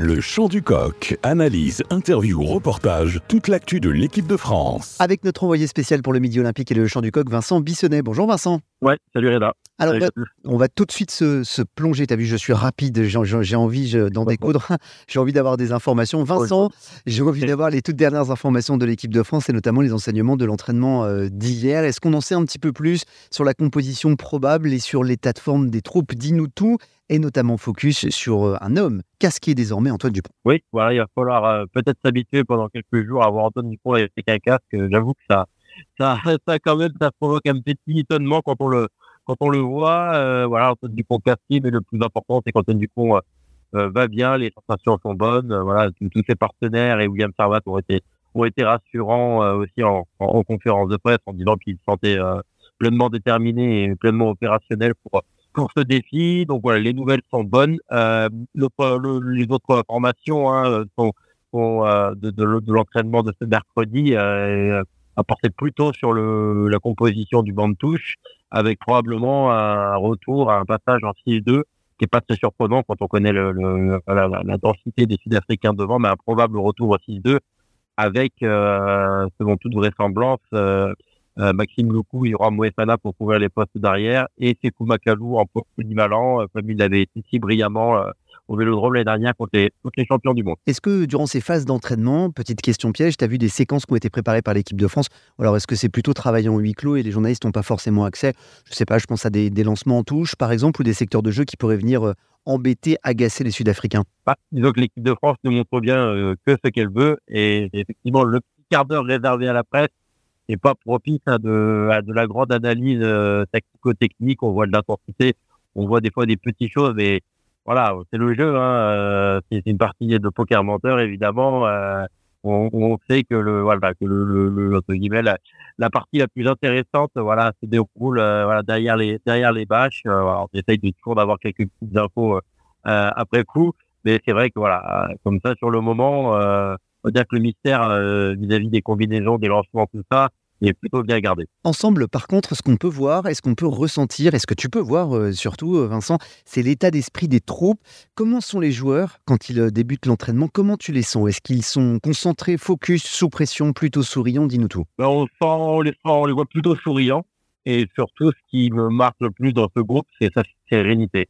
Le chant du coq. Analyse, interview, reportage, toute l'actu de l'équipe de France. Avec notre envoyé spécial pour le Midi Olympique et le chant du coq, Vincent Bissonnet. Bonjour Vincent. Ouais, salut Reda. Alors, Salut on va, on tout de suite se, se plonger. Tu as vu, je suis rapide, j'ai envie d'en découdre. J'ai envie d'avoir des informations. Vincent, j'ai envie d'avoir les toutes dernières informations de l'équipe de France et notamment les enseignements de l'entraînement euh, d'hier. Est-ce qu'on en sait un petit peu plus sur la composition probable et sur l'état de forme des troupes? Dis-nous tout et notamment focus sur euh, un homme casqué désormais, Antoine Dupont. Oui, voilà, il va falloir euh, peut-être s'habituer pendant quelques jours à voir Antoine Dupont avec un casque. J'avoue que ça, ça, ça quand même, ça provoque un petit étonnement quand on le, quand on le voit. Euh, voilà, Antoine Dupont casqué, mais le plus important, c'est qu'Antoine Dupont euh, euh, va bien, les sensations sont bonnes. euh, voilà, tous ses partenaires et William Servat ont été, ont été rassurants euh, aussi en, en, en conférence de presse en disant qu'ils se sentaient euh, pleinement déterminés et pleinement opérationnels pour pour ce défi. Donc voilà, les nouvelles sont bonnes. Euh, le- le- les autres informations hein, sont, sont, de, de, l'entraînement de ce mercredi apportées plutôt sur la composition du banc de touche, avec probablement un retour, un passage en 6-2 qui est pas très surprenant quand on connaît la, densité des Sud-Africains devant, mais un probable retour au 6-2 avec, euh, selon toute vraisemblance, euh, euh, Maxime Loukou et Yoram Moefana pour couvrir les postes d'arrière et Sekou Makalou en polyvalent, comme il avait été si brillamment au Vélodrome l'année dernière contre les, contre les champions du monde. Est-ce que durant ces phases d'entraînement, petite question piège, tu as vu des séquences qui ont été préparées par l'équipe de France? Alors, est-ce que c'est plutôt travaillé en huis clos et les journalistes n'ont pas forcément accès? Je sais pas, je pense à des, des lancements en touche, par exemple, ou des secteurs de jeu qui pourraient venir euh, embêter, agacer les Sud-Africains? Bah, disons que l'équipe de France nous montre bien euh, que ce qu'elle veut et effectivement le petit quart d'heure réservé à la presse n'est pas propice à de, à de la grande analyse euh, tactico-technique. On voit de l'intensité, on voit des fois des petites choses, mais voilà, c'est le jeu. Hein, euh, c'est une partie de poker menteur évidemment. euh, on, on sait que le voilà que le, le, le- entre guillemets la, partie la plus intéressante voilà se déroule euh, voilà derrière les derrière les bâches. Euh, on essaye toujours d'avoir quelques petites infos euh, euh, après coup. Mais c'est vrai que voilà, comme ça sur le moment, on va dire que le mystère vis-à-vis des combinaisons, des lancements, tout ça, est plutôt bien gardé. Ensemble, par contre, ce qu'on peut voir, est-ce qu'on peut ressentir, est-ce que tu peux voir euh, surtout, euh, Vincent, c'est l'état d'esprit des troupes. Comment sont les joueurs quand ils euh, débutent l'entraînement? Comment tu les sens? Est-ce qu'ils sont concentrés, focus, sous pression, plutôt souriants? Dis-nous tout. Ben, on, sent, on, les on les voit plutôt souriants. Et surtout, ce qui me marque le plus dans ce groupe, c'est sa sérénité.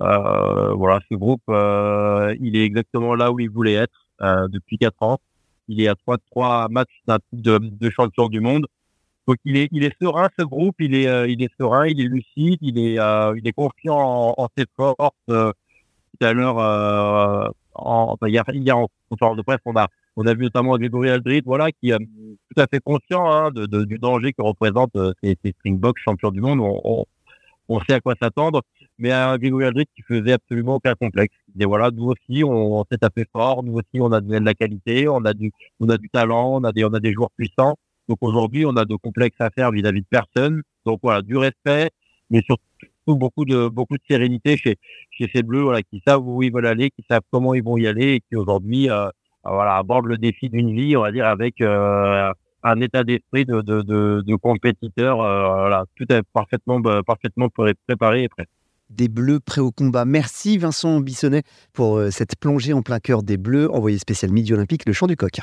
Euh, voilà, ce groupe, euh, il est exactement là où il voulait être depuis quatre ans. Il est à 3-3 matchs d'un titre de, de champion du monde. Donc il est, il est serein ce groupe, il est, euh, il est serein, il est lucide, il est, euh, il est confiant en, ses forces. Euh, tout à l'heure, euh, en, hier, hier en conférence de presse, on a, on a vu notamment Grégory Aldrit, voilà, qui est tout à fait conscient hein, de, du danger que représentent ces, ces Springboks champions du monde. On, on, on sait à quoi s'attendre, mais un Grégory Aldrit qui faisait absolument aucun complexe. Il disait voilà, nous aussi, on, s'est tapé fort, nous aussi, on a de la qualité, on a du, on a du talent, on a des, on a des joueurs puissants. Donc aujourd'hui, on a de complexes à faire vis-à-vis de personne. Donc voilà, du respect, mais surtout beaucoup de beaucoup de sérénité chez chez ces bleus, qui savent où ils veulent aller, qui savent comment ils vont y aller, et qui aujourd'hui, euh, voilà, abordent le défi d'une vie, on va dire, avec euh, un état d'esprit de de compétiteur, euh, voilà, tout est parfaitement bah, parfaitement pré- préparé et prêt. Des Bleus prêts au combat. Merci Vincent Bissonnet pour euh, cette plongée en plein cœur des Bleus, envoyé spécial Midi Olympique, le chant du coq.